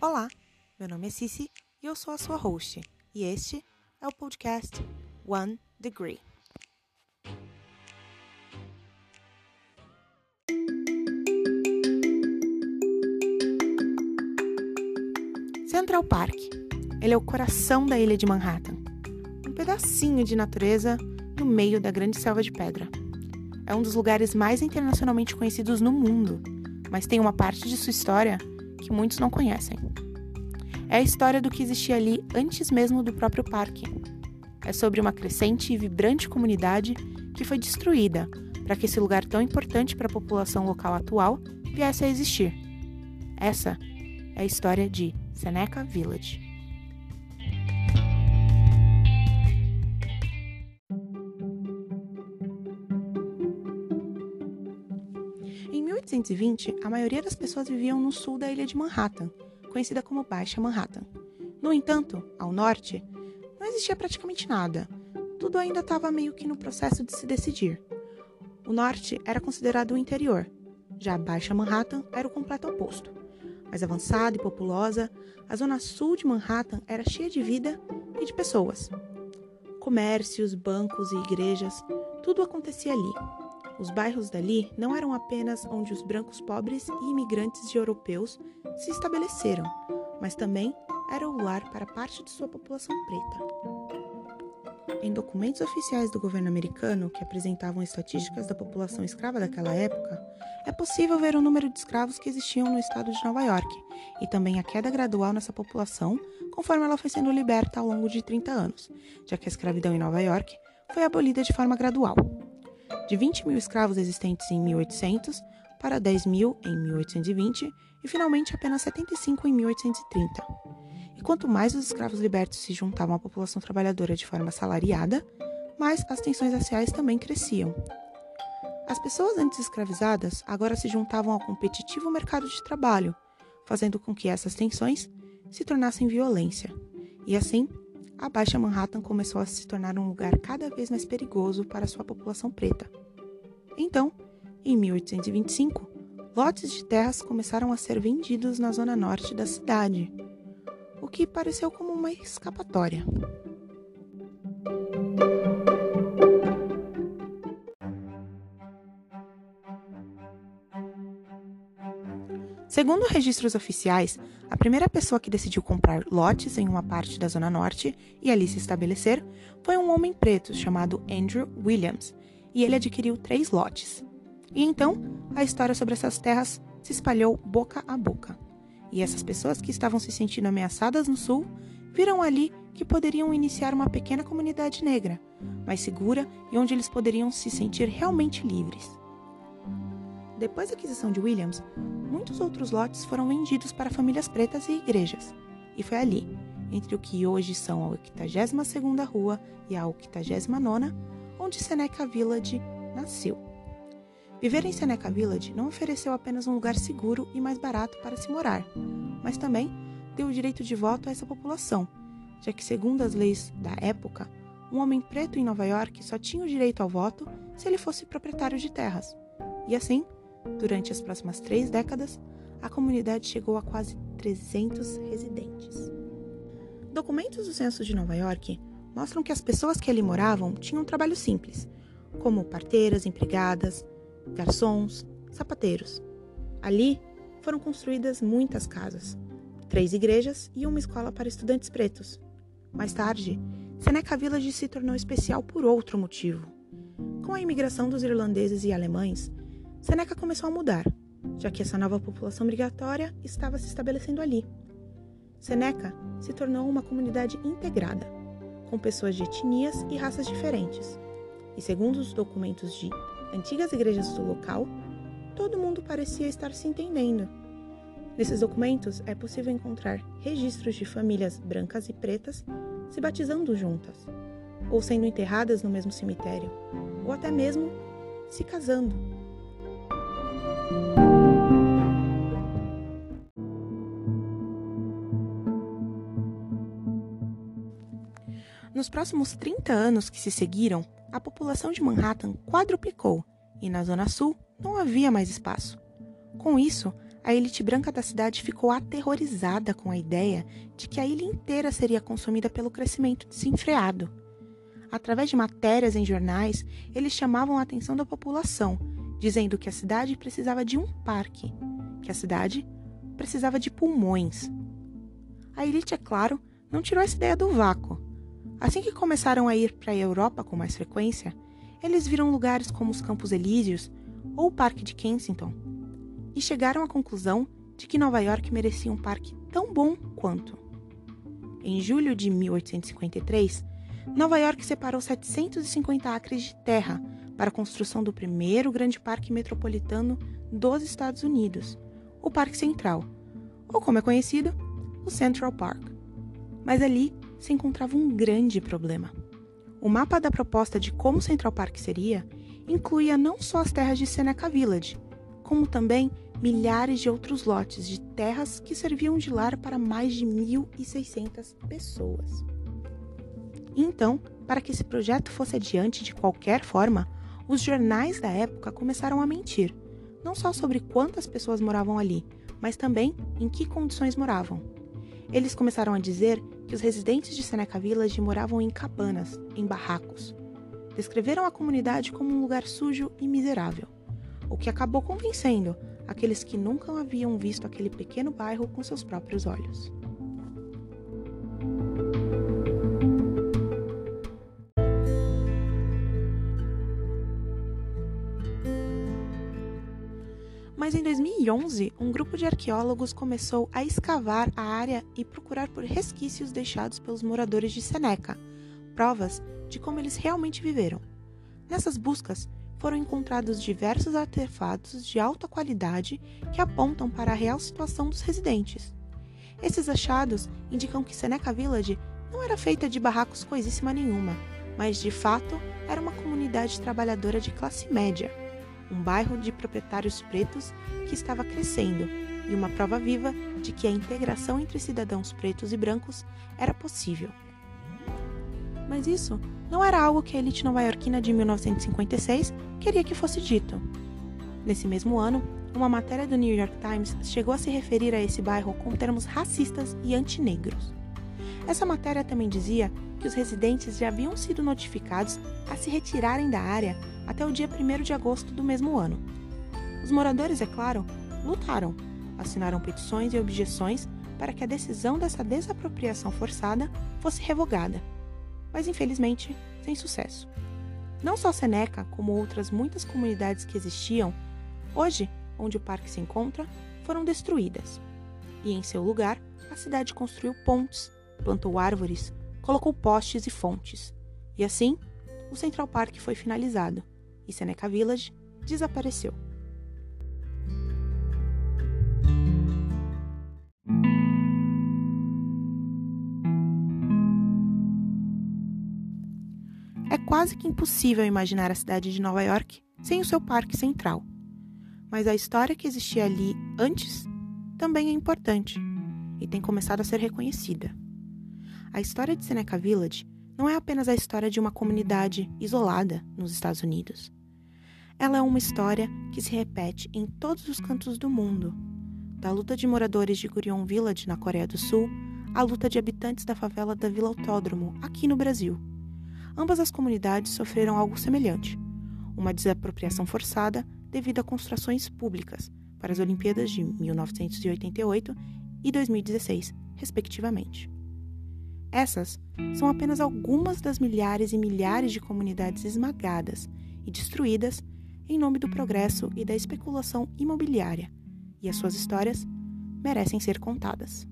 Olá, meu nome é Cici e eu sou a sua host, e este é o podcast One Degree. Central Park. Ele é o coração da ilha de Manhattan. Um pedacinho de natureza no meio da grande selva de pedra. É um dos lugares mais internacionalmente conhecidos no mundo, mas tem uma parte de sua história que muitos não conhecem. É a história do que existia ali antes mesmo do próprio parque. É sobre uma crescente e vibrante comunidade que foi destruída para que esse lugar tão importante para a população local atual viesse a existir. Essa é a história de Seneca Village. 1820, a maioria das pessoas viviam no sul da ilha de Manhattan, conhecida como Baixa Manhattan. No entanto, ao norte, não existia praticamente nada. Tudo ainda estava meio que no processo de se decidir. O norte era considerado o interior, já a Baixa Manhattan era o completo oposto. Mais avançada e populosa, a zona sul de Manhattan era cheia de vida e de pessoas. Comércios, bancos e igrejas, tudo acontecia ali. Os bairros dali não eram apenas onde os brancos pobres e imigrantes de europeus se estabeleceram, mas também era o lar para parte de sua população preta. Em documentos oficiais do governo americano que apresentavam estatísticas da população escrava daquela época, é possível ver o número de escravos que existiam no estado de Nova York e também a queda gradual nessa população conforme ela foi sendo liberta ao longo de 30 anos, já que a escravidão em Nova York foi abolida de forma gradual de 20 mil escravos existentes em 1800 para 10 mil em 1820 e finalmente apenas 75 em 1830. E quanto mais os escravos libertos se juntavam à população trabalhadora de forma salariada, mais as tensões raciais também cresciam. As pessoas antes escravizadas agora se juntavam ao competitivo mercado de trabalho, fazendo com que essas tensões se tornassem violência. E assim, a Baixa Manhattan começou a se tornar um lugar cada vez mais perigoso para sua população preta. Então, em 1825, lotes de terras começaram a ser vendidos na zona norte da cidade, o que pareceu como uma escapatória. Segundo registros oficiais, a primeira pessoa que decidiu comprar lotes em uma parte da Zona Norte e ali se estabelecer foi um homem preto chamado Andrew Williams, e ele adquiriu três lotes. E então, a história sobre essas terras se espalhou boca a boca. E essas pessoas que estavam se sentindo ameaçadas no sul viram ali que poderiam iniciar uma pequena comunidade negra, mais segura e onde eles poderiam se sentir realmente livres. Depois da aquisição de Williams, muitos outros lotes foram vendidos para famílias pretas e igrejas. E foi ali, entre o que hoje são a 82ª Rua e a 89ª, onde Seneca Village nasceu. Viver em Seneca Village não ofereceu apenas um lugar seguro e mais barato para se morar, mas também deu o direito de voto a essa população, já que, segundo as leis da época, um homem preto em Nova York só tinha o direito ao voto se ele fosse proprietário de terras. E assim, Durante as próximas três décadas, a comunidade chegou a quase 300 residentes. Documentos do Censo de Nova York mostram que as pessoas que ali moravam tinham um trabalho simples, como parteiras, empregadas, garçons, sapateiros. Ali foram construídas muitas casas, três igrejas e uma escola para estudantes pretos. Mais tarde, Seneca Village se tornou especial por outro motivo. Com a imigração dos irlandeses e alemães, Seneca começou a mudar, já que essa nova população migratória estava se estabelecendo ali. Seneca se tornou uma comunidade integrada, com pessoas de etnias e raças diferentes. E segundo os documentos de antigas igrejas do local, todo mundo parecia estar se entendendo. Nesses documentos é possível encontrar registros de famílias brancas e pretas se batizando juntas, ou sendo enterradas no mesmo cemitério, ou até mesmo se casando. Nos próximos 30 anos que se seguiram, a população de Manhattan quadruplicou e na Zona Sul não havia mais espaço. Com isso, A elite branca da cidade ficou aterrorizada com a ideia de que a ilha inteira seria consumida pelo crescimento desenfreado. Através de matérias em jornais, eles chamavam a atenção da população, dizendo que a cidade precisava de um parque, que a cidade precisava de pulmões. A elite, é claro, não tirou essa ideia do vácuo. Assim que começaram a ir para a Europa com mais frequência, eles viram lugares como os Campos Elíseos ou o Parque de Kensington e chegaram à conclusão de que Nova York merecia um parque tão bom quanto. Em julho de 1853, Nova York separou 750 acres de terra para a construção do primeiro grande parque metropolitano dos Estados Unidos, o Parque Central, ou como é conhecido, o Central Park. Mas ali se encontrava um grande problema. O mapa da proposta de como Central Park seria incluía não só as terras de Seneca Village, como também milhares de outros lotes de terras que serviam de lar para mais de 1.600 pessoas. Então, para que esse projeto fosse adiante de qualquer forma, os jornais da época começaram a mentir, não só sobre quantas pessoas moravam ali, mas também em que condições moravam. Eles começaram a dizer que os residentes de Seneca Village moravam em cabanas, em barracos. Descreveram a comunidade como um lugar sujo e miserável, o que acabou convencendo aqueles que nunca haviam visto aquele pequeno bairro com seus próprios olhos. Mas em 2011, um grupo de arqueólogos começou a escavar a área e procurar por resquícios deixados pelos moradores de Seneca, provas de como eles realmente viveram. Nessas buscas, foram encontrados diversos artefatos de alta qualidade que apontam para a real situação dos residentes. Esses achados indicam que Seneca Village não era feita de barracos coisíssima nenhuma, mas de fato era uma comunidade trabalhadora de classe média um bairro de proprietários pretos que estava crescendo e uma prova viva de que a integração entre cidadãos pretos e brancos era possível. Mas isso não era algo que a elite nova-iorquina de 1956 queria que fosse dito. Nesse mesmo ano, uma matéria do New York Times chegou a se referir a esse bairro com termos racistas e antinegros. Essa matéria também dizia que os residentes já haviam sido notificados a se retirarem da área até o dia 1 de agosto do mesmo ano. Os moradores, é claro, lutaram, assinaram petições e objeções para que a decisão dessa desapropriação forçada fosse revogada, mas infelizmente sem sucesso. Não só Seneca, como outras muitas comunidades que existiam, hoje, onde o parque se encontra, foram destruídas. E em seu lugar, a cidade construiu pontes, plantou árvores, colocou postes e fontes. E assim, o Central Park foi finalizado e Seneca Village desapareceu. É quase que impossível imaginar a cidade de Nova York sem o seu parque central. Mas a história que existia ali antes também é importante e tem começado a ser reconhecida. A história de Seneca Village não é apenas a história de uma comunidade isolada nos Estados Unidos. Ela é uma história que se repete em todos os cantos do mundo, da luta de moradores de Gurion Village, na Coreia do Sul, à luta de habitantes da favela da Vila Autódromo, aqui no Brasil. Ambas as comunidades sofreram algo semelhante, uma desapropriação forçada devido a construções públicas para as Olimpíadas de 1988 e 2016, respectivamente. Essas são apenas algumas das milhares e milhares de comunidades esmagadas e destruídas em nome do progresso e da especulação imobiliária, e as suas histórias merecem ser contadas.